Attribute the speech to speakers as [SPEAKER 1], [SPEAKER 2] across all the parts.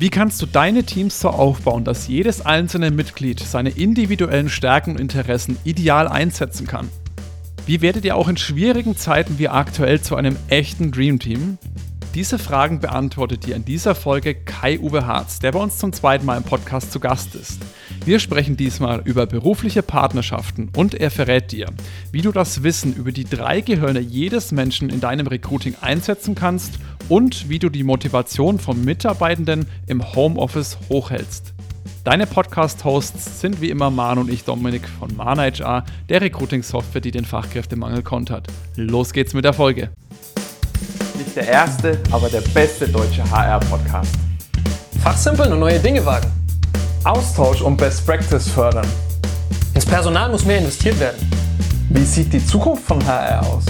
[SPEAKER 1] Wie kannst du deine Teams so aufbauen, dass jedes einzelne Mitglied seine individuellen Stärken und Interessen ideal einsetzen kann? Wie werdet ihr auch in schwierigen Zeiten wie aktuell zu einem echten Dream Team? Diese Fragen beantwortet dir in dieser Folge Kai-Uwe Harz, der bei uns zum zweiten Mal im Podcast zu Gast ist. Wir sprechen diesmal über berufliche Partnerschaften und er verrät dir, wie du das Wissen über die drei Gehirne jedes Menschen in deinem Recruiting einsetzen kannst und wie du die Motivation von Mitarbeitenden im Homeoffice hochhältst. Deine Podcast-Hosts sind wie immer Manu und ich, Dominik von Mana HR, der Recruiting-Software, die den Fachkräftemangel kontert. Los geht's mit der Folge.
[SPEAKER 2] Nicht der erste, aber der beste deutsche HR-Podcast.
[SPEAKER 3] Fachsimpeln und neue Dinge wagen.
[SPEAKER 2] Austausch und Best Practice fördern.
[SPEAKER 3] Ins Personal muss mehr investiert werden.
[SPEAKER 2] Wie sieht die Zukunft von HR aus?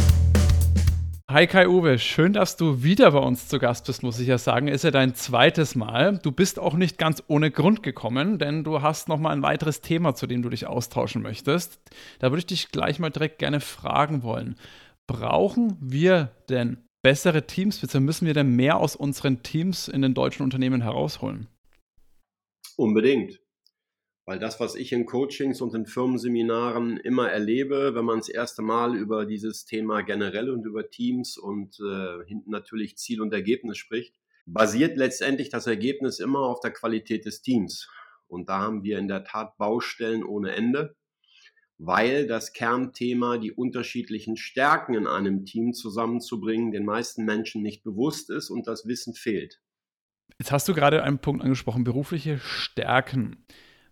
[SPEAKER 1] Hi Kai-Uwe, schön, dass du wieder bei uns zu Gast bist, muss ich ja sagen. Ist ja dein zweites Mal. Du bist auch nicht ganz ohne Grund gekommen, denn du hast noch mal ein weiteres Thema, zu dem du dich austauschen möchtest. Da würde ich dich gleich mal direkt gerne fragen wollen. Brauchen wir denn bessere Teams, beziehungsweise müssen wir denn mehr aus unseren Teams in den deutschen Unternehmen herausholen?
[SPEAKER 4] Unbedingt. Weil das, was ich in Coachings und in Firmenseminaren immer erlebe, wenn man das erste Mal über dieses Thema generell und über Teams und äh, hinten natürlich Ziel und Ergebnis spricht, basiert letztendlich das Ergebnis immer auf der Qualität des Teams. Und da haben wir in der Tat Baustellen ohne Ende, weil das Kernthema, die unterschiedlichen Stärken in einem Team zusammenzubringen, den meisten Menschen nicht bewusst ist und das Wissen fehlt.
[SPEAKER 1] Jetzt hast du gerade einen Punkt angesprochen, berufliche Stärken.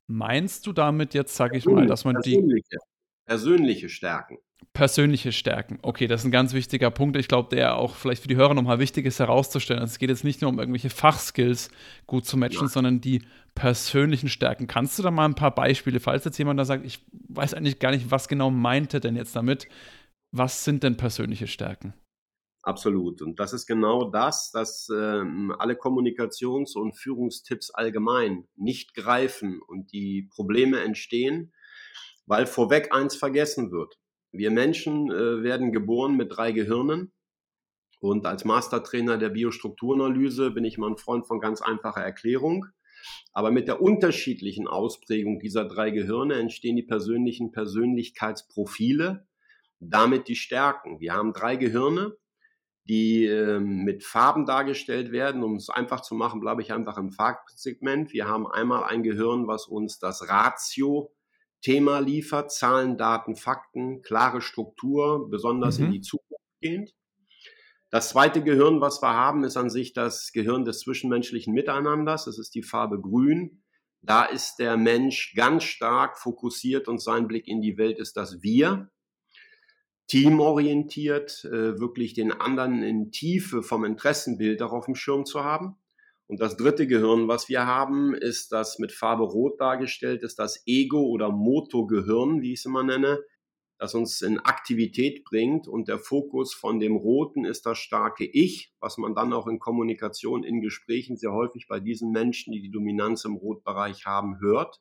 [SPEAKER 1] Meinst du damit jetzt, sage ich mal, dass man
[SPEAKER 4] persönliche, die persönliche Stärken.
[SPEAKER 1] Persönliche Stärken. Okay, das ist ein ganz wichtiger Punkt. Ich glaube, der auch vielleicht für die Hörer nochmal wichtig ist herauszustellen. Also es geht jetzt nicht nur um irgendwelche Fachskills gut zu matchen, ja. sondern die persönlichen Stärken. Kannst du da mal ein paar Beispiele, falls jetzt jemand da sagt, ich weiß eigentlich gar nicht, was genau meinte denn jetzt damit? Was sind denn persönliche Stärken?
[SPEAKER 4] Absolut. Und das ist genau das, dass ähm, alle Kommunikations- und Führungstipps allgemein nicht greifen und die Probleme entstehen, weil vorweg eins vergessen wird. Wir Menschen äh, werden geboren mit drei Gehirnen. Und als Mastertrainer der Biostrukturanalyse bin ich mal ein Freund von ganz einfacher Erklärung. Aber mit der unterschiedlichen Ausprägung dieser drei Gehirne entstehen die persönlichen Persönlichkeitsprofile, damit die Stärken. Wir haben drei Gehirne die äh, mit Farben dargestellt werden. Um es einfach zu machen, bleibe ich einfach im Fartsegment. Wir haben einmal ein Gehirn, was uns das Ratio-Thema liefert, Zahlen, Daten, Fakten, klare Struktur, besonders mhm. in die Zukunft gehend. Das zweite Gehirn, was wir haben, ist an sich das Gehirn des zwischenmenschlichen Miteinanders. Das ist die Farbe Grün. Da ist der Mensch ganz stark fokussiert und sein Blick in die Welt ist das Wir teamorientiert, äh, wirklich den anderen in Tiefe vom Interessenbild auch auf dem Schirm zu haben. Und das dritte Gehirn, was wir haben, ist das mit Farbe Rot dargestellt, ist das Ego- oder Motogehirn, wie ich es immer nenne, das uns in Aktivität bringt. Und der Fokus von dem Roten ist das starke Ich, was man dann auch in Kommunikation, in Gesprächen sehr häufig bei diesen Menschen, die die Dominanz im Rotbereich haben, hört.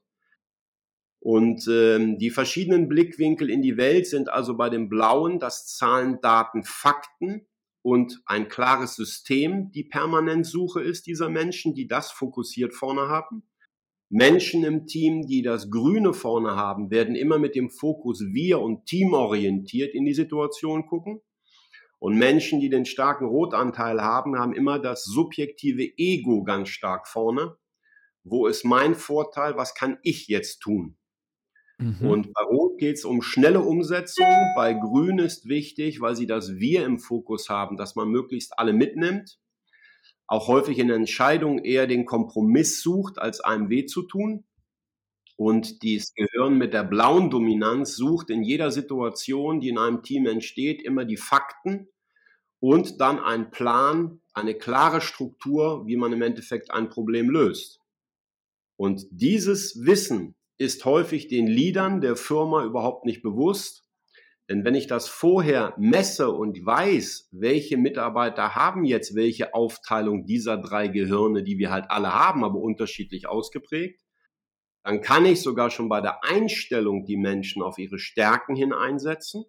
[SPEAKER 4] Und ähm, die verschiedenen Blickwinkel in die Welt sind also bei dem Blauen das Zahlen, Daten, Fakten und ein klares System, die Permanentsuche ist dieser Menschen, die das fokussiert vorne haben. Menschen im Team, die das Grüne vorne haben, werden immer mit dem Fokus wir und teamorientiert in die Situation gucken. Und Menschen, die den starken Rotanteil haben, haben immer das subjektive Ego ganz stark vorne. Wo ist mein Vorteil? Was kann ich jetzt tun? Mhm. Und bei Rot geht es um schnelle Umsetzung. Bei Grün ist wichtig, weil sie das Wir im Fokus haben, dass man möglichst alle mitnimmt. Auch häufig in Entscheidungen eher den Kompromiss sucht, als einem weh zu tun. Und das Gehirn mit der blauen Dominanz sucht in jeder Situation, die in einem Team entsteht, immer die Fakten und dann einen Plan, eine klare Struktur, wie man im Endeffekt ein Problem löst. Und dieses Wissen ist häufig den Leadern der Firma überhaupt nicht bewusst. Denn wenn ich das vorher messe und weiß, welche Mitarbeiter haben jetzt welche Aufteilung dieser drei Gehirne, die wir halt alle haben, aber unterschiedlich ausgeprägt, dann kann ich sogar schon bei der Einstellung die Menschen auf ihre Stärken hin einsetzen.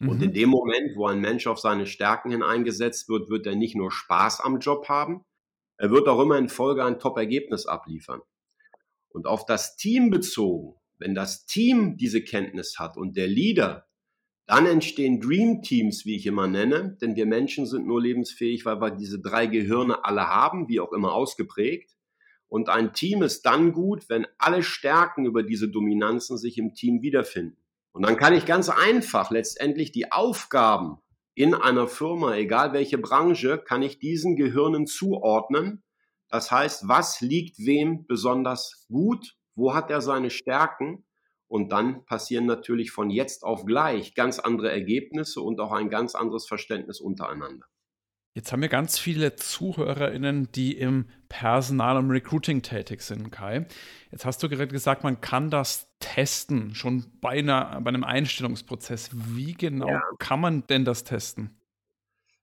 [SPEAKER 4] Mhm. Und in mhm. dem Moment, wo ein Mensch auf seine Stärken hin eingesetzt wird, wird er nicht nur Spaß am Job haben, er wird auch immer in Folge ein Top-Ergebnis abliefern. Und auf das Team bezogen, wenn das Team diese Kenntnis hat und der Leader, dann entstehen Dream Teams, wie ich immer nenne, denn wir Menschen sind nur lebensfähig, weil wir diese drei Gehirne alle haben, wie auch immer ausgeprägt. Und ein Team ist dann gut, wenn alle Stärken über diese Dominanzen sich im Team wiederfinden. Und dann kann ich ganz einfach letztendlich die Aufgaben in einer Firma, egal welche Branche, kann ich diesen Gehirnen zuordnen. Das heißt, was liegt wem besonders gut? Wo hat er seine Stärken? Und dann passieren natürlich von jetzt auf gleich ganz andere Ergebnisse und auch ein ganz anderes Verständnis untereinander.
[SPEAKER 1] Jetzt haben wir ganz viele ZuhörerInnen, die im Personal- und Recruiting tätig sind, Kai. Jetzt hast du gerade gesagt, man kann das testen, schon bei, einer, bei einem Einstellungsprozess. Wie genau ja. kann man denn das testen?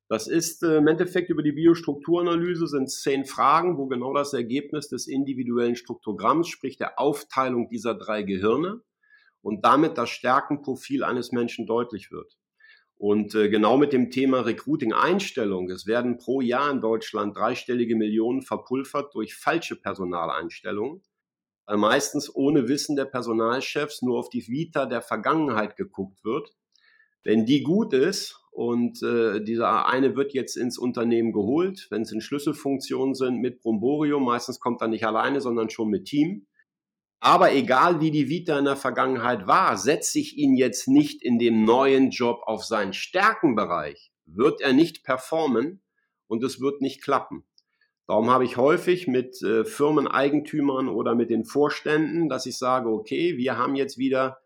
[SPEAKER 4] Das ist äh, im Endeffekt über die Biostrukturanalyse sind zehn Fragen, wo genau das Ergebnis des individuellen Strukturgramms, sprich der Aufteilung dieser drei Gehirne und damit das Stärkenprofil eines Menschen deutlich wird. Und äh, genau mit dem Thema Recruiting-Einstellung. Es werden pro Jahr in Deutschland dreistellige Millionen verpulvert durch falsche Personaleinstellungen, weil meistens ohne Wissen der Personalchefs nur auf die Vita der Vergangenheit geguckt wird. Wenn die gut ist und äh, dieser eine wird jetzt ins Unternehmen geholt, wenn es in Schlüsselfunktionen sind mit Bromborium, meistens kommt er nicht alleine, sondern schon mit Team, aber egal wie die Vita in der Vergangenheit war, setze ich ihn jetzt nicht in dem neuen Job auf seinen Stärkenbereich, wird er nicht performen und es wird nicht klappen. Darum habe ich häufig mit äh, Firmeneigentümern oder mit den Vorständen, dass ich sage, okay, wir haben jetzt wieder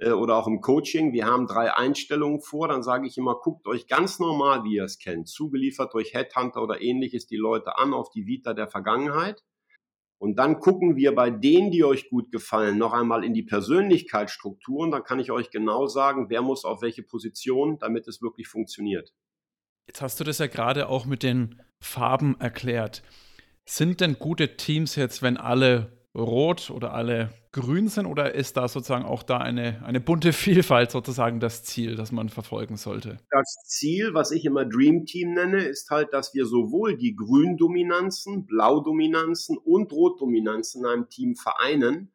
[SPEAKER 4] äh, oder auch im Coaching, wir haben drei Einstellungen vor, dann sage ich immer, guckt euch ganz normal, wie ihr es kennt, zugeliefert durch Headhunter oder ähnliches die Leute an auf die Vita der Vergangenheit und dann gucken wir bei denen, die euch gut gefallen, noch einmal in die Persönlichkeitsstrukturen. Dann kann ich euch genau sagen, wer muss auf welche Position, damit es wirklich funktioniert.
[SPEAKER 1] Jetzt hast du das ja gerade auch mit den Farben erklärt. Sind denn gute Teams jetzt, wenn alle rot oder alle grün sind oder ist da sozusagen auch da eine, eine bunte Vielfalt sozusagen das Ziel, das man verfolgen sollte?
[SPEAKER 4] Das Ziel, was ich immer Dream Team nenne, ist halt, dass wir sowohl die Gründominanzen, Blaudominanzen und Rotdominanzen in einem Team vereinen.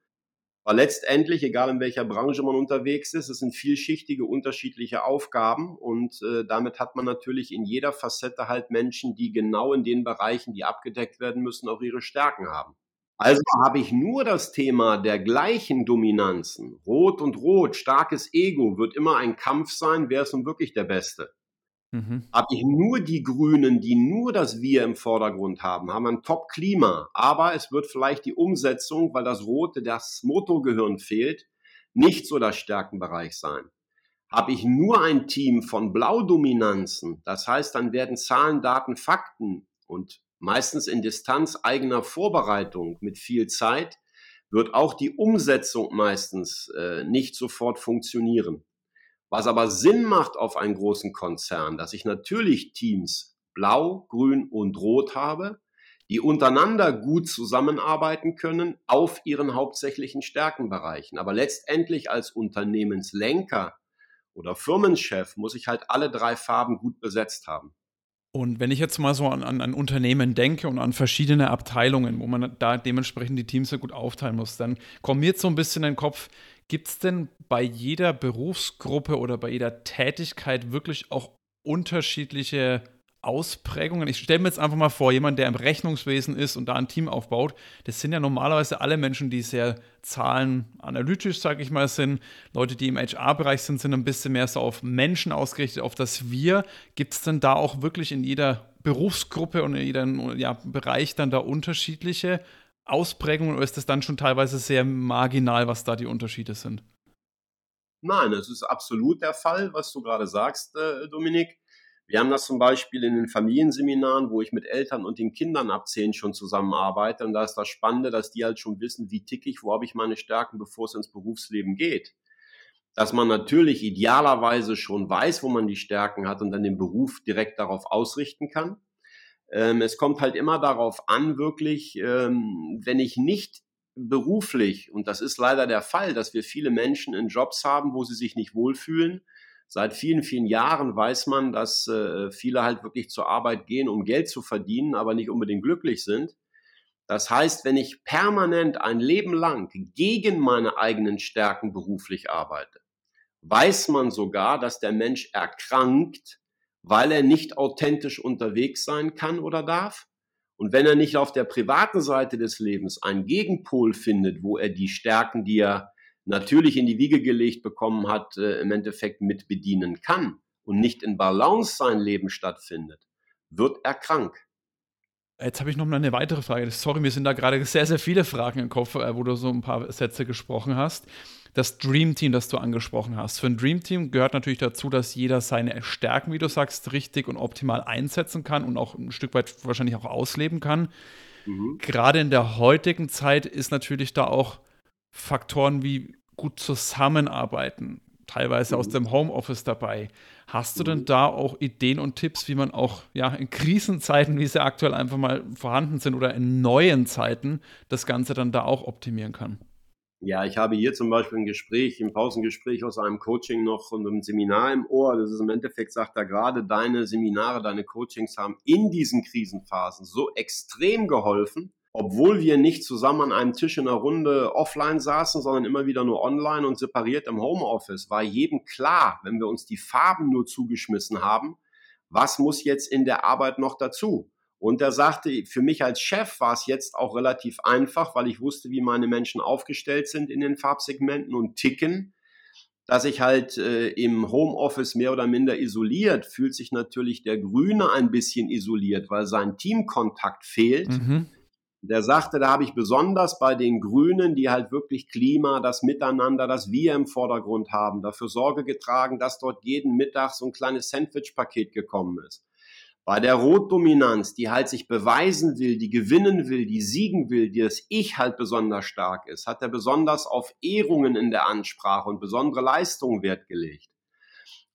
[SPEAKER 4] Weil letztendlich, egal in welcher Branche man unterwegs ist, es sind vielschichtige, unterschiedliche Aufgaben und äh, damit hat man natürlich in jeder Facette halt Menschen, die genau in den Bereichen, die abgedeckt werden müssen, auch ihre Stärken haben. Also habe ich nur das Thema der gleichen Dominanzen. Rot und Rot, starkes Ego wird immer ein Kampf sein, wer ist nun wirklich der Beste. Mhm. Habe ich nur die Grünen, die nur das Wir im Vordergrund haben, haben ein Top-Klima, aber es wird vielleicht die Umsetzung, weil das Rote, das Motorgehirn fehlt, nicht so das Stärkenbereich sein. Habe ich nur ein Team von Blaudominanzen, das heißt, dann werden Zahlen, Daten, Fakten und meistens in Distanz eigener Vorbereitung mit viel Zeit, wird auch die Umsetzung meistens äh, nicht sofort funktionieren. Was aber Sinn macht auf einen großen Konzern, dass ich natürlich Teams blau, grün und rot habe, die untereinander gut zusammenarbeiten können auf ihren hauptsächlichen Stärkenbereichen. Aber letztendlich als Unternehmenslenker oder Firmenchef muss ich halt alle drei Farben gut besetzt haben.
[SPEAKER 1] Und wenn ich jetzt mal so an, an ein Unternehmen denke und an verschiedene Abteilungen, wo man da dementsprechend die Teams so gut aufteilen muss, dann kommt mir jetzt so ein bisschen in den Kopf, gibt es denn bei jeder Berufsgruppe oder bei jeder Tätigkeit wirklich auch unterschiedliche Ausprägungen. Ich stelle mir jetzt einfach mal vor, jemand, der im Rechnungswesen ist und da ein Team aufbaut, das sind ja normalerweise alle Menschen, die sehr zahlenanalytisch, sage ich mal, sind. Leute, die im HR-Bereich sind, sind ein bisschen mehr so auf Menschen ausgerichtet, auf das Wir. Gibt es denn da auch wirklich in jeder Berufsgruppe und in jedem ja, Bereich dann da unterschiedliche Ausprägungen oder ist das dann schon teilweise sehr marginal, was da die Unterschiede sind?
[SPEAKER 4] Nein, es ist absolut der Fall, was du gerade sagst, äh, Dominik. Wir haben das zum Beispiel in den Familienseminaren, wo ich mit Eltern und den Kindern ab zehn schon zusammenarbeite. Und da ist das Spannende, dass die halt schon wissen, wie tick ich, wo habe ich meine Stärken, bevor es ins Berufsleben geht. Dass man natürlich idealerweise schon weiß, wo man die Stärken hat und dann den Beruf direkt darauf ausrichten kann. Ähm, es kommt halt immer darauf an, wirklich, ähm, wenn ich nicht beruflich, und das ist leider der Fall, dass wir viele Menschen in Jobs haben, wo sie sich nicht wohlfühlen, Seit vielen, vielen Jahren weiß man, dass äh, viele halt wirklich zur Arbeit gehen, um Geld zu verdienen, aber nicht unbedingt glücklich sind. Das heißt, wenn ich permanent ein Leben lang gegen meine eigenen Stärken beruflich arbeite, weiß man sogar, dass der Mensch erkrankt, weil er nicht authentisch unterwegs sein kann oder darf. Und wenn er nicht auf der privaten Seite des Lebens einen Gegenpol findet, wo er die Stärken, die er natürlich in die Wiege gelegt bekommen hat, äh, im Endeffekt mit bedienen kann und nicht in Balance sein Leben stattfindet, wird er krank.
[SPEAKER 1] Jetzt habe ich noch mal eine weitere Frage. Sorry, mir sind da gerade sehr, sehr viele Fragen im Kopf, äh, wo du so ein paar Sätze gesprochen hast. Das Dream Team, das du angesprochen hast. Für ein Dream Team gehört natürlich dazu, dass jeder seine Stärken, wie du sagst, richtig und optimal einsetzen kann und auch ein Stück weit wahrscheinlich auch ausleben kann. Mhm. Gerade in der heutigen Zeit ist natürlich da auch Faktoren wie gut zusammenarbeiten, teilweise mhm. aus dem Homeoffice dabei. Hast du denn mhm. da auch Ideen und Tipps, wie man auch ja, in Krisenzeiten, wie sie aktuell einfach mal vorhanden sind, oder in neuen Zeiten das Ganze dann da auch optimieren kann?
[SPEAKER 4] Ja, ich habe hier zum Beispiel ein Gespräch, ein Pausengespräch aus einem Coaching noch und einem Seminar im Ohr. Das ist im Endeffekt, sagt er gerade, deine Seminare, deine Coachings haben in diesen Krisenphasen so extrem geholfen, obwohl wir nicht zusammen an einem Tisch in einer Runde offline saßen, sondern immer wieder nur online und separiert im Homeoffice, war jedem klar, wenn wir uns die Farben nur zugeschmissen haben, was muss jetzt in der Arbeit noch dazu? Und er sagte, für mich als Chef war es jetzt auch relativ einfach, weil ich wusste, wie meine Menschen aufgestellt sind in den Farbsegmenten und ticken dass ich halt äh, im Homeoffice mehr oder minder isoliert, fühlt sich natürlich der Grüne ein bisschen isoliert, weil sein Teamkontakt fehlt. Mhm. Der sagte, da habe ich besonders bei den Grünen, die halt wirklich Klima, das Miteinander, das Wir im Vordergrund haben, dafür Sorge getragen, dass dort jeden Mittag so ein kleines Sandwich-Paket gekommen ist. Bei der Rotdominanz, die halt sich beweisen will, die gewinnen will, die siegen will, die das Ich halt besonders stark ist, hat er besonders auf Ehrungen in der Ansprache und besondere Leistungen Wert gelegt.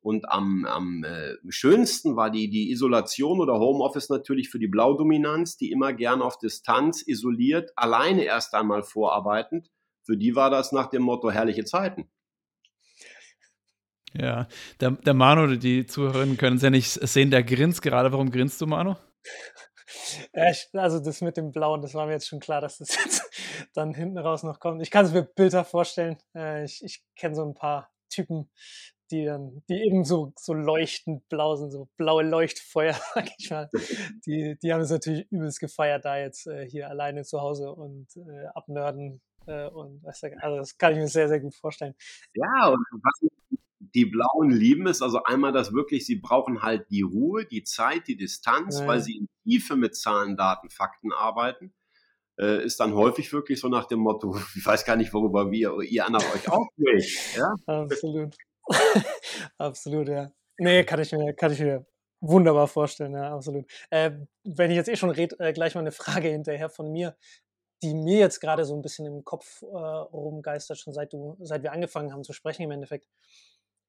[SPEAKER 4] Und am, am äh, schönsten war die, die Isolation oder Homeoffice natürlich für die Blaudominanz, die immer gern auf Distanz, isoliert, alleine erst einmal vorarbeitend. Für die war das nach dem Motto herrliche Zeiten.
[SPEAKER 1] Ja, der, der Manu, die Zuhörerinnen können es ja nicht sehen, der grinst gerade. Warum grinst du, Manu?
[SPEAKER 5] also das mit dem Blauen, das war mir jetzt schon klar, dass das jetzt dann hinten raus noch kommt. Ich kann es mir Bilder vorstellen. Äh, ich ich kenne so ein paar Typen, die dann, die eben so, so leuchtend blau sind, so blaue Leuchtfeuer, sag ich mal. Die, die haben es natürlich übelst gefeiert, da jetzt äh, hier alleine zu Hause und äh, abnörden. Äh, und also das kann ich mir sehr, sehr gut vorstellen.
[SPEAKER 4] Ja, und was die Blauen lieben es, also einmal das wirklich, sie brauchen halt die Ruhe, die Zeit, die Distanz, ja. weil sie in Tiefe mit Zahlen, Daten, Fakten arbeiten. Äh, ist dann häufig wirklich so nach dem Motto, ich weiß gar nicht, worüber wir, ihr anderen euch aufregt. Ja?
[SPEAKER 5] Absolut. absolut, ja. Nee, kann ich mir, kann ich mir wunderbar vorstellen, ja, absolut. Äh, wenn ich jetzt eh schon rede, äh, gleich mal eine Frage hinterher von mir, die mir jetzt gerade so ein bisschen im Kopf äh, rumgeistert, schon seit du, seit wir angefangen haben zu sprechen im Endeffekt.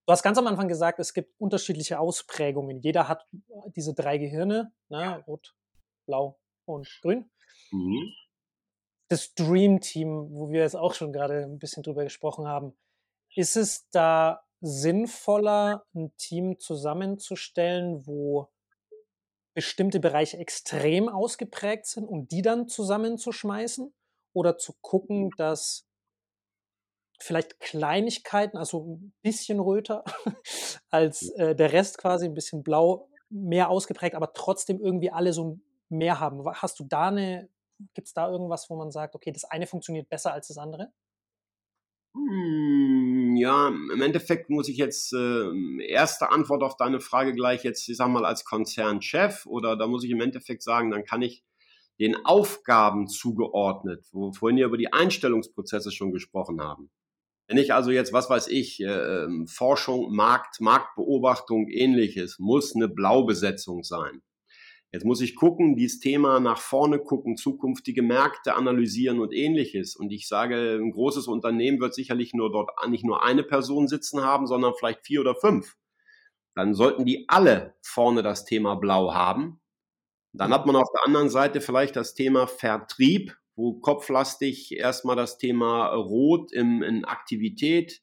[SPEAKER 5] Du hast ganz am Anfang gesagt, es gibt unterschiedliche Ausprägungen. Jeder hat diese drei Gehirne, ne? rot, blau und grün. Mhm. Das Dream Team, wo wir jetzt auch schon gerade ein bisschen drüber gesprochen haben, ist es da sinnvoller, ein Team zusammenzustellen, wo bestimmte Bereiche extrem ausgeprägt sind und die dann zusammenzuschmeißen? Oder zu gucken, dass vielleicht Kleinigkeiten, also ein bisschen röter als äh, der Rest quasi, ein bisschen blau, mehr ausgeprägt, aber trotzdem irgendwie alle so mehr haben. Hast du da eine, gibt es da irgendwas, wo man sagt, okay, das eine funktioniert besser als das andere?
[SPEAKER 4] Hm, ja, im Endeffekt muss ich jetzt äh, erste Antwort auf deine Frage gleich jetzt, ich sag mal, als Konzernchef oder da muss ich im Endeffekt sagen, dann kann ich den Aufgaben zugeordnet, wo vorhin ja über die Einstellungsprozesse schon gesprochen haben. Wenn ich also jetzt, was weiß ich, äh, ähm, Forschung, Markt, Marktbeobachtung, ähnliches, muss eine Blaubesetzung sein. Jetzt muss ich gucken, dieses Thema nach vorne gucken, zukünftige Märkte analysieren und ähnliches. Und ich sage, ein großes Unternehmen wird sicherlich nur dort nicht nur eine Person sitzen haben, sondern vielleicht vier oder fünf. Dann sollten die alle vorne das Thema Blau haben. Dann hat man auf der anderen Seite vielleicht das Thema Vertrieb, wo kopflastig erstmal das Thema Rot im, in Aktivität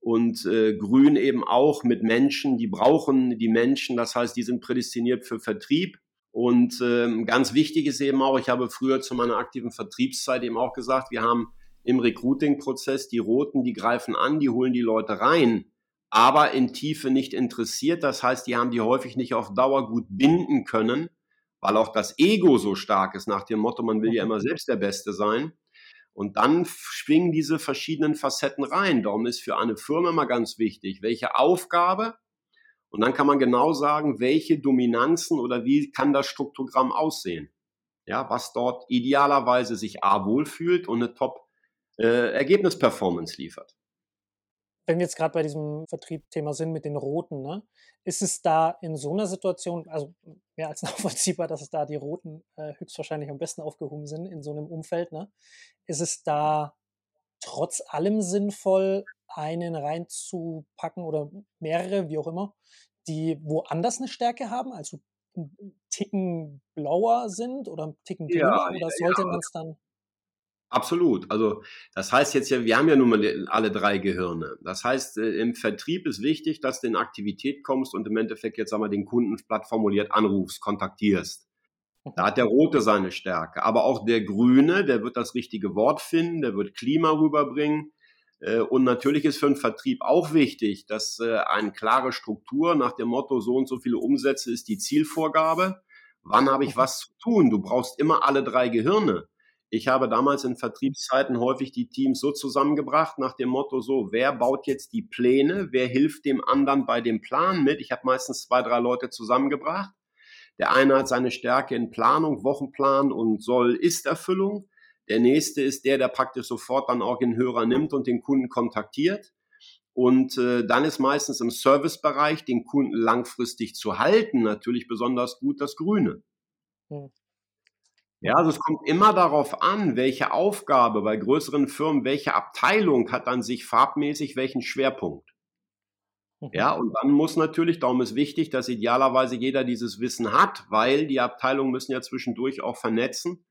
[SPEAKER 4] und äh, Grün eben auch mit Menschen, die brauchen die Menschen, das heißt, die sind prädestiniert für Vertrieb. Und ähm, ganz wichtig ist eben auch, ich habe früher zu meiner aktiven Vertriebszeit eben auch gesagt, wir haben im Recruiting-Prozess die Roten, die greifen an, die holen die Leute rein, aber in Tiefe nicht interessiert. Das heißt, die haben die häufig nicht auf Dauer gut binden können, weil auch das Ego so stark ist nach dem Motto, man will ja immer selbst der Beste sein. Und dann schwingen diese verschiedenen Facetten rein. Darum ist für eine Firma immer ganz wichtig, welche Aufgabe und dann kann man genau sagen, welche Dominanzen oder wie kann das Struktogramm aussehen. Ja, was dort idealerweise sich A wohlfühlt und eine Top äh, Ergebnisperformance liefert.
[SPEAKER 5] Wenn wir jetzt gerade bei diesem Vertriebthema sind mit den Roten, ne, ist es da in so einer Situation, also mehr als nachvollziehbar, dass es da die Roten äh, höchstwahrscheinlich am besten aufgehoben sind in so einem Umfeld, ne? Ist es da trotz allem sinnvoll, einen reinzupacken oder mehrere, wie auch immer, die woanders eine Stärke haben, also einen Ticken blauer sind oder einen Ticken grüner, ja, oder sollte ja. man es dann
[SPEAKER 4] Absolut. Also das heißt jetzt ja, wir haben ja nun mal alle drei Gehirne. Das heißt, äh, im Vertrieb ist wichtig, dass du in Aktivität kommst und im Endeffekt jetzt einmal den Kunden platt formuliert anrufst, kontaktierst. Da hat der Rote seine Stärke. Aber auch der Grüne, der wird das richtige Wort finden, der wird Klima rüberbringen. Äh, und natürlich ist für einen Vertrieb auch wichtig, dass äh, eine klare Struktur nach dem Motto, so und so viele Umsätze ist die Zielvorgabe. Wann habe ich was zu tun? Du brauchst immer alle drei Gehirne. Ich habe damals in Vertriebszeiten häufig die Teams so zusammengebracht nach dem Motto so, wer baut jetzt die Pläne, wer hilft dem anderen bei dem Plan mit. Ich habe meistens zwei, drei Leute zusammengebracht. Der eine hat seine Stärke in Planung, Wochenplan und Soll-Ist-Erfüllung. Der nächste ist der, der praktisch sofort dann auch den Hörer nimmt und den Kunden kontaktiert. Und äh, dann ist meistens im Servicebereich den Kunden langfristig zu halten natürlich besonders gut das Grüne. Hm. Ja, also es kommt immer darauf an, welche Aufgabe bei größeren Firmen, welche Abteilung hat dann sich farbmäßig welchen Schwerpunkt. Mhm. Ja, und dann muss natürlich, darum ist wichtig, dass idealerweise jeder dieses Wissen hat, weil die Abteilungen müssen ja zwischendurch auch vernetzen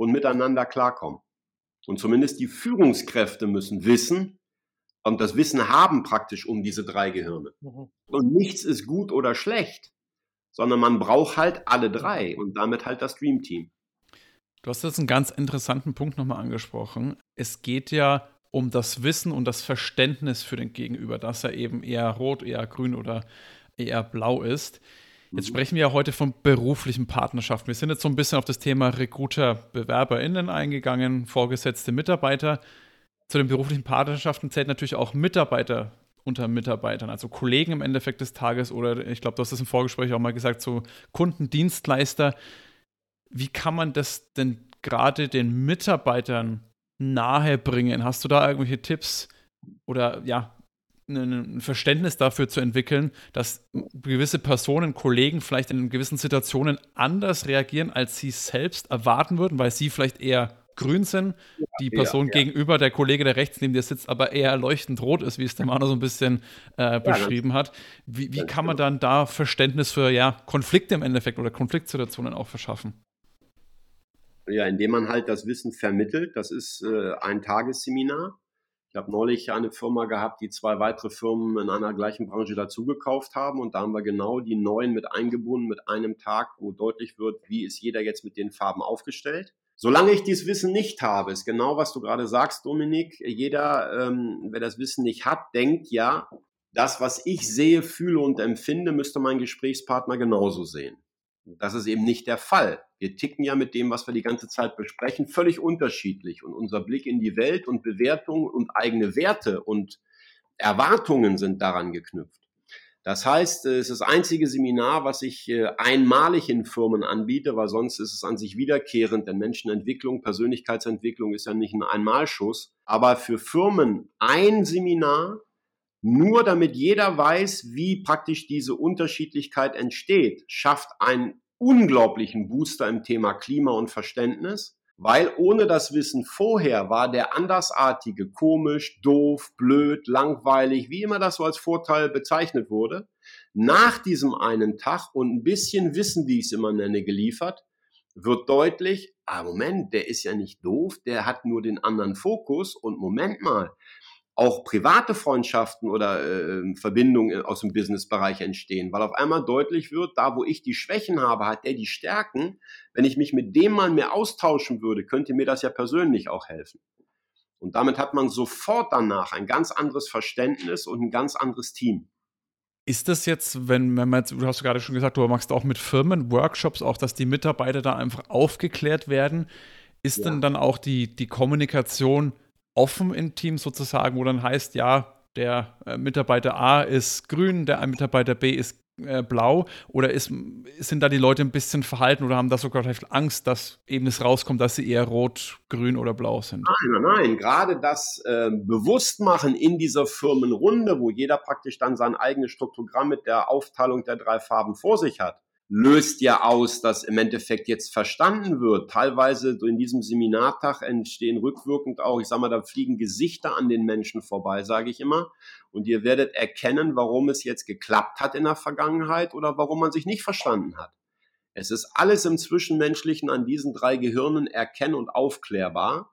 [SPEAKER 4] und miteinander klarkommen. Und zumindest die Führungskräfte müssen wissen und das Wissen haben praktisch um diese drei Gehirne. Mhm. Und nichts ist gut oder schlecht, sondern man braucht halt alle drei und damit halt das Dream Team.
[SPEAKER 1] Du hast jetzt einen ganz interessanten Punkt nochmal angesprochen. Es geht ja um das Wissen und das Verständnis für den Gegenüber, dass er eben eher rot, eher grün oder eher blau ist. Jetzt mhm. sprechen wir ja heute von beruflichen Partnerschaften. Wir sind jetzt so ein bisschen auf das Thema Recruiter, BewerberInnen eingegangen, vorgesetzte Mitarbeiter. Zu den beruflichen Partnerschaften zählt natürlich auch Mitarbeiter unter Mitarbeitern, also Kollegen im Endeffekt des Tages oder ich glaube, du hast das im Vorgespräch auch mal gesagt, so Kundendienstleister. Wie kann man das denn gerade den Mitarbeitern nahebringen? Hast du da irgendwelche Tipps oder ja, ein Verständnis dafür zu entwickeln, dass gewisse Personen, Kollegen vielleicht in gewissen Situationen anders reagieren, als sie selbst erwarten würden, weil sie vielleicht eher grün sind, die Person ja, ja. gegenüber, der Kollege, der rechts neben dir sitzt, aber eher leuchtend rot ist, wie es der Manu so ein bisschen äh, beschrieben ja, hat. Wie, wie kann man dann da Verständnis für ja, Konflikte im Endeffekt oder Konfliktsituationen auch verschaffen?
[SPEAKER 4] Ja, indem man halt das Wissen vermittelt. Das ist äh, ein Tagesseminar. Ich habe neulich eine Firma gehabt, die zwei weitere Firmen in einer gleichen Branche dazugekauft haben und da haben wir genau die neuen mit eingebunden mit einem Tag, wo deutlich wird, wie ist jeder jetzt mit den Farben aufgestellt. Solange ich dieses Wissen nicht habe, ist genau, was du gerade sagst, Dominik. Jeder, ähm, wer das Wissen nicht hat, denkt ja, das, was ich sehe, fühle und empfinde, müsste mein Gesprächspartner genauso sehen. Das ist eben nicht der Fall. Wir ticken ja mit dem, was wir die ganze Zeit besprechen, völlig unterschiedlich. Und unser Blick in die Welt und Bewertung und eigene Werte und Erwartungen sind daran geknüpft. Das heißt, es ist das einzige Seminar, was ich äh, einmalig in Firmen anbiete, weil sonst ist es an sich wiederkehrend, denn Menschenentwicklung, Persönlichkeitsentwicklung ist ja nicht ein Einmalschuss. Aber für Firmen ein Seminar, nur damit jeder weiß, wie praktisch diese Unterschiedlichkeit entsteht, schafft einen unglaublichen Booster im Thema Klima und Verständnis, weil ohne das Wissen vorher war der Andersartige komisch, doof, blöd, langweilig, wie immer das so als Vorteil bezeichnet wurde. Nach diesem einen Tag und ein bisschen Wissen, wie ich es immer nenne, geliefert, wird deutlich, ah Moment, der ist ja nicht doof, der hat nur den anderen Fokus und Moment mal, auch private Freundschaften oder äh, Verbindungen aus dem Businessbereich entstehen, weil auf einmal deutlich wird, da wo ich die Schwächen habe, hat der die Stärken. Wenn ich mich mit dem mal mehr austauschen würde, könnte mir das ja persönlich auch helfen. Und damit hat man sofort danach ein ganz anderes Verständnis und ein ganz anderes Team.
[SPEAKER 1] Ist das jetzt, wenn, wenn man jetzt, du hast gerade schon gesagt, du machst auch mit Firmen Workshops, auch dass die Mitarbeiter da einfach aufgeklärt werden, ist ja. denn dann auch die, die Kommunikation offen in Teams sozusagen, wo dann heißt, ja, der äh, Mitarbeiter A ist grün, der Mitarbeiter B ist äh, blau? Oder ist, sind da die Leute ein bisschen verhalten oder haben da sogar vielleicht Angst, dass eben es rauskommt, dass sie eher rot, grün oder blau sind?
[SPEAKER 4] Nein, nein, nein. Gerade das äh, Bewusstmachen in dieser Firmenrunde, wo jeder praktisch dann sein eigenes Struktogramm mit der Aufteilung der drei Farben vor sich hat, löst ja aus, dass im Endeffekt jetzt verstanden wird. Teilweise in diesem Seminartag entstehen rückwirkend auch, ich sag mal, da fliegen Gesichter an den Menschen vorbei, sage ich immer. Und ihr werdet erkennen, warum es jetzt geklappt hat in der Vergangenheit oder warum man sich nicht verstanden hat. Es ist alles im Zwischenmenschlichen an diesen drei Gehirnen erkennen und aufklärbar.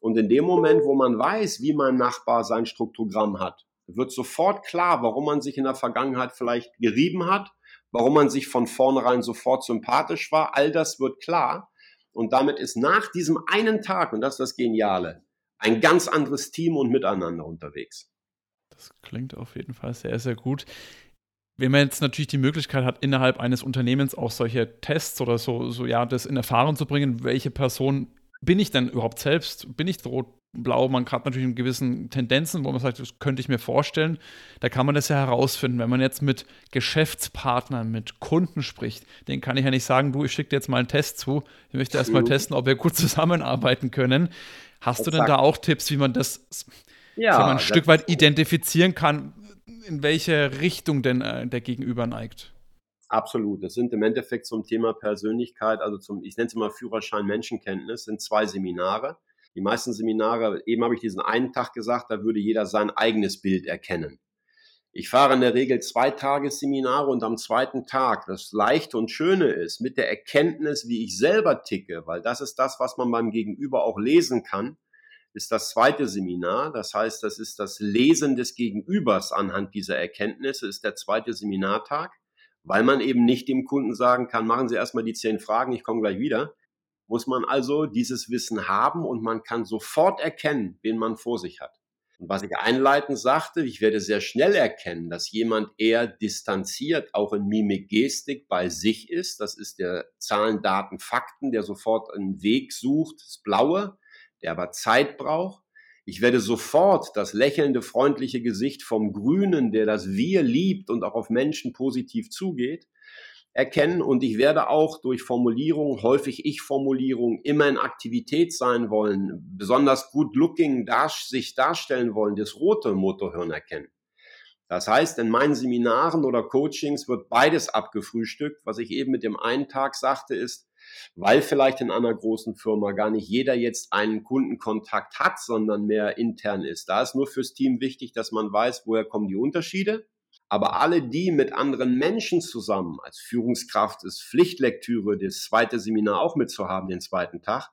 [SPEAKER 4] Und in dem Moment, wo man weiß, wie mein Nachbar sein Struktogramm hat, wird sofort klar, warum man sich in der Vergangenheit vielleicht gerieben hat warum man sich von vornherein sofort sympathisch war, all das wird klar. Und damit ist nach diesem einen Tag, und das ist das Geniale, ein ganz anderes Team und Miteinander unterwegs.
[SPEAKER 1] Das klingt auf jeden Fall sehr, sehr gut. Wenn man jetzt natürlich die Möglichkeit hat, innerhalb eines Unternehmens auch solche Tests oder so, so ja, das in Erfahrung zu bringen, welche Person bin ich denn überhaupt selbst? Bin ich rot, blau? Man hat natürlich in gewissen Tendenzen, wo man sagt, das könnte ich mir vorstellen. Da kann man das ja herausfinden. Wenn man jetzt mit Geschäftspartnern, mit Kunden spricht, den kann ich ja nicht sagen, du, ich schicke dir jetzt mal einen Test zu. Ich möchte erst mal testen, ob wir gut zusammenarbeiten können. Hast Exakt. du denn da auch Tipps, wie man das ja, man ein Stück weit identifizieren kann, in welche Richtung denn äh, der Gegenüber neigt?
[SPEAKER 4] Absolut. Das sind im Endeffekt zum Thema Persönlichkeit, also zum, ich nenne es mal Führerschein Menschenkenntnis, sind zwei Seminare. Die meisten Seminare, eben habe ich diesen einen Tag gesagt, da würde jeder sein eigenes Bild erkennen. Ich fahre in der Regel zwei Tagesseminare und am zweiten Tag, das Leichte und Schöne ist, mit der Erkenntnis, wie ich selber ticke, weil das ist das, was man beim Gegenüber auch lesen kann, ist das zweite Seminar. Das heißt, das ist das Lesen des Gegenübers anhand dieser Erkenntnisse, ist der zweite Seminartag weil man eben nicht dem Kunden sagen kann, machen Sie erstmal die zehn Fragen, ich komme gleich wieder. Muss man also dieses Wissen haben und man kann sofort erkennen, wen man vor sich hat. Und was ich einleitend sagte, ich werde sehr schnell erkennen, dass jemand eher distanziert, auch in Mimik, Gestik bei sich ist. Das ist der Zahlen, Daten, Fakten, der sofort einen Weg sucht, das Blaue, der aber Zeit braucht. Ich werde sofort das lächelnde, freundliche Gesicht vom Grünen, der das Wir liebt und auch auf Menschen positiv zugeht, erkennen und ich werde auch durch Formulierung, häufig Ich-Formulierung, immer in Aktivität sein wollen, besonders good looking dar sich darstellen wollen, das rote Motorhirn erkennen. Das heißt, in meinen Seminaren oder Coachings wird beides abgefrühstückt. Was ich eben mit dem einen Tag sagte, ist, weil vielleicht in einer großen Firma gar nicht jeder jetzt einen Kundenkontakt hat, sondern mehr intern ist. Da ist nur fürs Team wichtig, dass man weiß, woher kommen die Unterschiede. Aber alle die mit anderen Menschen zusammen, als Führungskraft ist Pflichtlektüre, das zweite Seminar auch mitzuhaben, den zweiten Tag,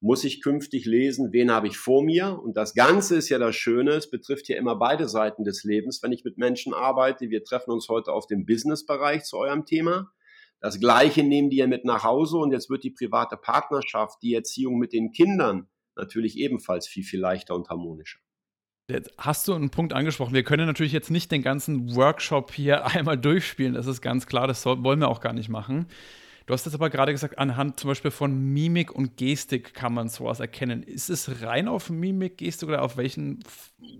[SPEAKER 4] muss ich künftig lesen, wen habe ich vor mir. Und das Ganze ist ja das Schöne, es betrifft ja immer beide Seiten des Lebens, wenn ich mit Menschen arbeite. Wir treffen uns heute auf dem Businessbereich zu eurem Thema. Das Gleiche nehmen die ja mit nach Hause und jetzt wird die private Partnerschaft, die Erziehung mit den Kindern natürlich ebenfalls viel, viel leichter und harmonischer.
[SPEAKER 1] Jetzt hast du einen Punkt angesprochen. Wir können natürlich jetzt nicht den ganzen Workshop hier einmal durchspielen, das ist ganz klar, das wollen wir auch gar nicht machen. Du hast jetzt aber gerade gesagt, anhand zum Beispiel von Mimik und Gestik kann man sowas erkennen. Ist es rein auf Mimik, Gestik oder auf welchen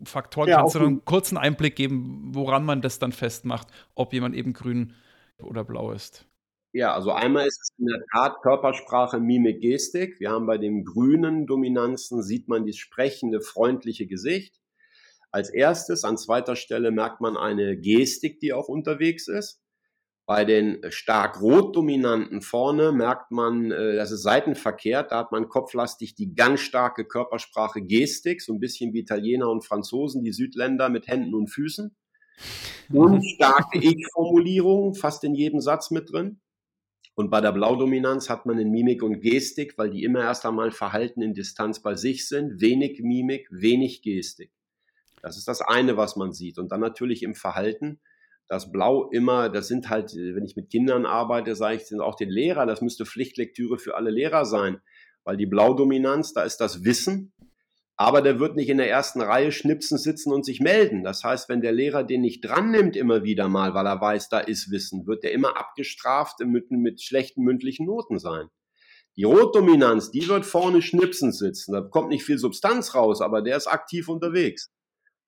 [SPEAKER 1] Faktoren ja, kannst du einen kurzen Einblick geben, woran man das dann festmacht, ob jemand eben grün oder blau ist?
[SPEAKER 4] Ja, also einmal ist es in der Tat Körpersprache, Mimik, Gestik. Wir haben bei den grünen Dominanzen, sieht man das sprechende, freundliche Gesicht. Als erstes, an zweiter Stelle merkt man eine Gestik, die auch unterwegs ist. Bei den stark rot dominanten vorne merkt man, äh, das ist seitenverkehrt, da hat man kopflastig die ganz starke Körpersprache Gestik, so ein bisschen wie Italiener und Franzosen, die Südländer mit Händen und Füßen. Und starke Ich-Formulierung, fast in jedem Satz mit drin. Und bei der Blaudominanz hat man in Mimik und Gestik, weil die immer erst einmal Verhalten in Distanz bei sich sind, wenig Mimik, wenig Gestik. Das ist das eine, was man sieht. Und dann natürlich im Verhalten. Das Blau immer, das sind halt, wenn ich mit Kindern arbeite, sage ich sind auch den Lehrer, das müsste Pflichtlektüre für alle Lehrer sein. Weil die Blaudominanz, da ist das Wissen, aber der wird nicht in der ersten Reihe schnipsen, sitzen und sich melden. Das heißt, wenn der Lehrer den nicht dran nimmt immer wieder mal, weil er weiß, da ist Wissen, wird der immer abgestraft mit, mit schlechten mündlichen Noten sein. Die Rotdominanz, die wird vorne schnipsen sitzen. Da kommt nicht viel Substanz raus, aber der ist aktiv unterwegs.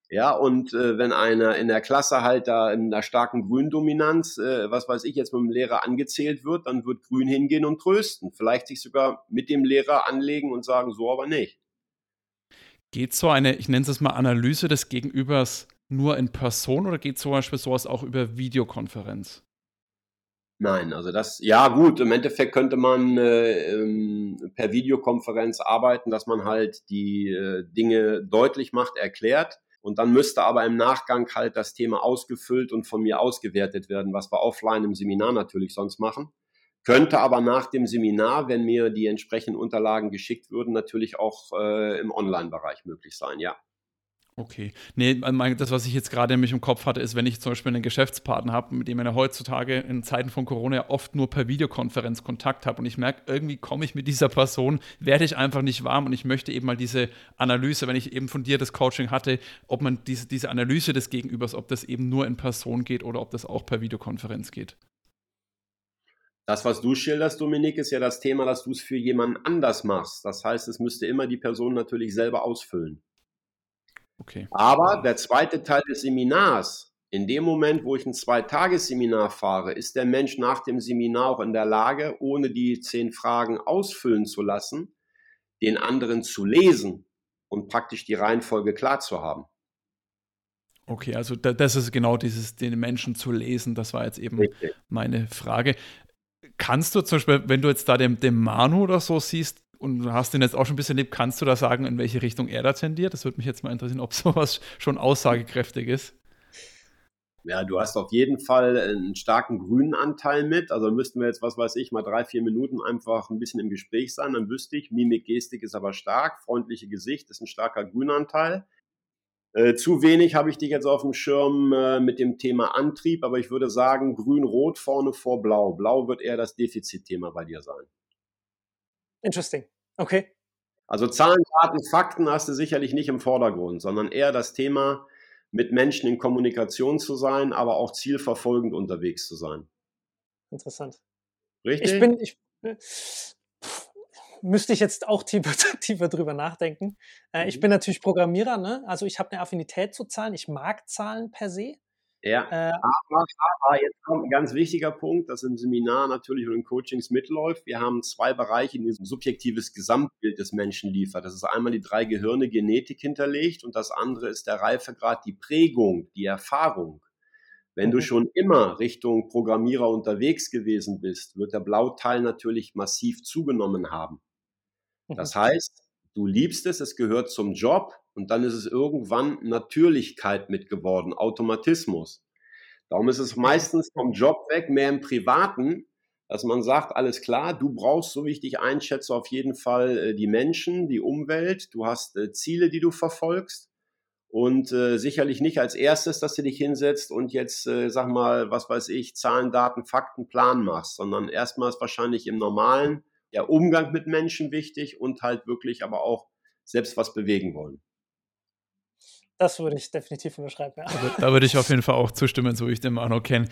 [SPEAKER 4] Ja, und äh, wenn einer in der Klasse halt da in einer starken Gründominanz, äh, was weiß ich, jetzt mit dem Lehrer angezählt wird, dann wird Grün hingehen und trösten. Vielleicht sich sogar mit dem Lehrer anlegen und sagen, so aber nicht.
[SPEAKER 1] Geht so eine, ich nenne es mal Analyse des Gegenübers nur in Person oder geht zum Beispiel sowas auch über Videokonferenz?
[SPEAKER 4] Nein, also das, ja gut, im Endeffekt könnte man äh, ähm, per Videokonferenz arbeiten, dass man halt die äh, Dinge deutlich macht, erklärt. Und dann müsste aber im Nachgang halt das Thema ausgefüllt und von mir ausgewertet werden, was wir offline im Seminar natürlich sonst machen. Könnte aber nach dem Seminar, wenn mir die entsprechenden Unterlagen geschickt würden, natürlich auch äh, im Online-Bereich möglich sein, ja.
[SPEAKER 1] Okay. Nee, das, was ich jetzt gerade nämlich im Kopf hatte, ist, wenn ich zum Beispiel einen Geschäftspartner habe, mit dem ich heutzutage in Zeiten von Corona oft nur per Videokonferenz Kontakt habe und ich merke, irgendwie komme ich mit dieser Person, werde ich einfach nicht warm und ich möchte eben mal diese Analyse, wenn ich eben von dir das Coaching hatte, ob man diese, diese Analyse des Gegenübers, ob das eben nur in Person geht oder ob das auch per Videokonferenz geht.
[SPEAKER 4] Das, was du schilderst, Dominik, ist ja das Thema, dass du es für jemanden anders machst. Das heißt, es müsste immer die Person natürlich selber ausfüllen.
[SPEAKER 1] Okay.
[SPEAKER 4] Aber der zweite Teil des Seminars, in dem Moment, wo ich ein Zweitagesseminar fahre, ist der Mensch nach dem Seminar auch in der Lage, ohne die zehn Fragen ausfüllen zu lassen, den anderen zu lesen und praktisch die Reihenfolge klar zu haben.
[SPEAKER 1] Okay, also das ist genau dieses, den Menschen zu lesen, das war jetzt eben Richtig. meine Frage. Kannst du zum Beispiel, wenn du jetzt da den, den Manu oder so siehst und hast ihn jetzt auch schon ein bisschen erlebt, kannst du da sagen, in welche Richtung er da tendiert? Das würde mich jetzt mal interessieren, ob sowas schon aussagekräftig ist.
[SPEAKER 4] Ja, du hast auf jeden Fall einen starken grünen Anteil mit. Also müssten wir jetzt, was weiß ich, mal drei, vier Minuten einfach ein bisschen im Gespräch sein. Dann wüsste ich, Mimik, Gestik ist aber stark, freundliche Gesicht ist ein starker Grünanteil. Äh, zu wenig habe ich dich jetzt auf dem Schirm äh, mit dem Thema Antrieb, aber ich würde sagen, grün-rot vorne vor blau. Blau wird eher das Defizitthema bei dir sein.
[SPEAKER 5] Interesting. Okay.
[SPEAKER 4] Also Zahlen, Daten, Fakten hast du sicherlich nicht im Vordergrund, sondern eher das Thema, mit Menschen in Kommunikation zu sein, aber auch zielverfolgend unterwegs zu sein.
[SPEAKER 5] Interessant.
[SPEAKER 4] Richtig?
[SPEAKER 5] Ich bin, ich, müsste ich jetzt auch tiefer, tiefer drüber nachdenken. Äh, ich mhm. bin natürlich Programmierer, ne? also ich habe eine Affinität zu Zahlen. Ich mag Zahlen per se.
[SPEAKER 4] Ja, äh, aber, aber jetzt kommt ein ganz wichtiger Punkt, das im Seminar natürlich und in Coachings mitläuft. Wir haben zwei Bereiche, die ein subjektives Gesamtbild des Menschen liefert. Das ist einmal die drei Gehirne Genetik hinterlegt und das andere ist der Reifegrad, die Prägung, die Erfahrung. Wenn mhm. du schon immer Richtung Programmierer unterwegs gewesen bist, wird der Blauteil natürlich massiv zugenommen haben. Das mhm. heißt, du liebst es, es gehört zum Job und dann ist es irgendwann Natürlichkeit mitgeworden, Automatismus. Darum ist es meistens vom Job weg, mehr im Privaten, dass man sagt, alles klar, du brauchst, so wie ich dich einschätze, auf jeden Fall äh, die Menschen, die Umwelt, du hast äh, Ziele, die du verfolgst und äh, sicherlich nicht als erstes, dass du dich hinsetzt und jetzt, äh, sag mal, was weiß ich, Zahlen, Daten, Fakten, Plan machst, sondern erstmals wahrscheinlich im normalen ja, Umgang mit Menschen wichtig und halt wirklich aber auch selbst was bewegen wollen.
[SPEAKER 5] Das würde ich definitiv unterschreiben, ja.
[SPEAKER 1] Da, würde ich auf jeden Fall auch zustimmen, so wie ich den Manu kenne.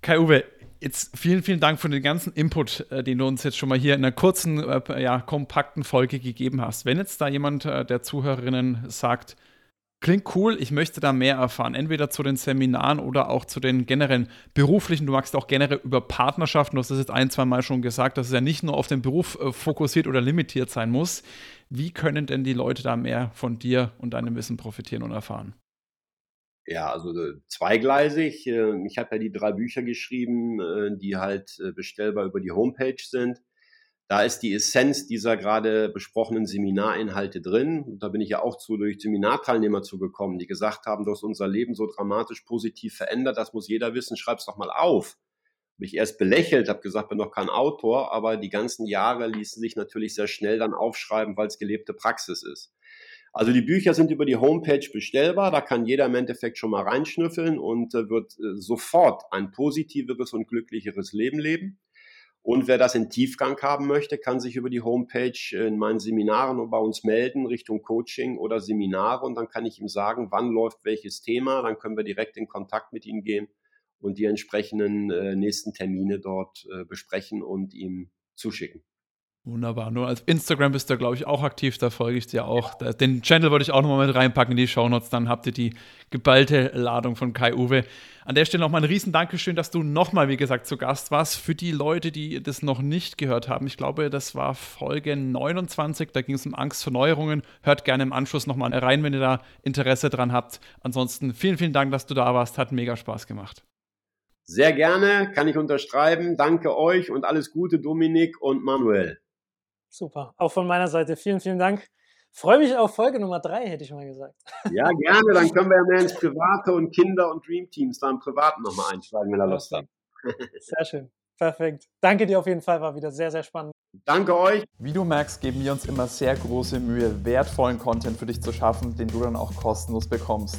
[SPEAKER 1] Kai-Uwe, jetzt vielen, vielen Dank für den ganzen Input, äh, den du uns jetzt schon mal hier in einer kurzen, äh, ja, kompakten Folge gegeben hast. Wenn jetzt da jemand äh, der Zuhörerinnen sagt, Klingt cool, ich möchte da mehr erfahren, entweder zu den Seminaren oder auch zu den generellen beruflichen. Du magst auch generell über Partnerschaften, du hast das jetzt ein, zwei Mal schon gesagt, dass es ja nicht nur auf den Beruf äh, fokussiert oder limitiert sein muss. Wie können denn die Leute da mehr von dir und deinem Wissen profitieren und erfahren?
[SPEAKER 4] Ja, also äh, zweigleisig. Äh, ich habe ja die drei Bücher geschrieben, die halt bestellbar über die Homepage sind. Da ist die Essenz dieser gerade besprochenen Seminarinhalte drin. Und da bin ich ja auch zu durch Seminarteilnehmer zugekommen, die gesagt haben, du hast unser Leben so dramatisch positiv verändert, das muss jeder wissen, schreib's doch mal auf. Habe ich erst belächelt, habe gesagt, bin doch kein Autor, aber die ganzen Jahre ließen sich natürlich sehr schnell dann aufschreiben, weil es gelebte Praxis ist. Also die Bücher sind über die Homepage bestellbar, da kann jeder im Endeffekt schon mal reinschnüffeln und äh, wird äh, sofort ein positiveres und glücklicheres Leben leben. Und wer das in Tiefgang haben möchte, kann sich über die Homepage in meinen Seminaren bei uns melden, Richtung Coaching oder Seminare. Und dann kann ich ihm sagen, wann läuft welches Thema. Dann können wir direkt in Kontakt mit ihm gehen und die entsprechenden äh, nächsten Termine dort äh, besprechen und ihm zuschicken.
[SPEAKER 1] Wunderbar. Nur als Instagram bist du, glaube ich, auch aktiv. Da folge ich dir auch. Den Channel würde ich auch nochmal mit reinpacken in die Shownotes. Dann habt ihr die geballte Ladung von Kai Uwe. An der Stelle nochmal ein riesen Dankeschön, dass du nochmal, wie gesagt, zu Gast warst. Für die Leute, die das noch nicht gehört haben, ich glaube, das war Folge 29. Da ging es um Angst vor Neuerungen. Hört gerne im Anschluss nochmal rein, wenn ihr da Interesse dran habt. Ansonsten vielen, vielen Dank, dass du da warst. Hat mega Spaß gemacht.
[SPEAKER 4] Sehr gerne, kann ich unterschreiben. Danke euch und alles Gute, Dominik und Manuel.
[SPEAKER 5] Super. Auch von meiner Seite vielen, vielen Dank. Freue mich auf Folge Nummer drei, hätte ich mal gesagt.
[SPEAKER 4] Ja, gerne. Dann können wir ja mehr ins Private und Kinder- und Dreamteams da im Privaten nochmal einsteigen, wenn er Lust hat.
[SPEAKER 5] Sehr schön. Perfekt. Danke dir auf jeden Fall, war wieder sehr, sehr spannend.
[SPEAKER 4] Danke euch.
[SPEAKER 1] Wie du merkst, geben wir uns immer sehr große Mühe, wertvollen Content für dich zu schaffen, den du dann auch kostenlos bekommst.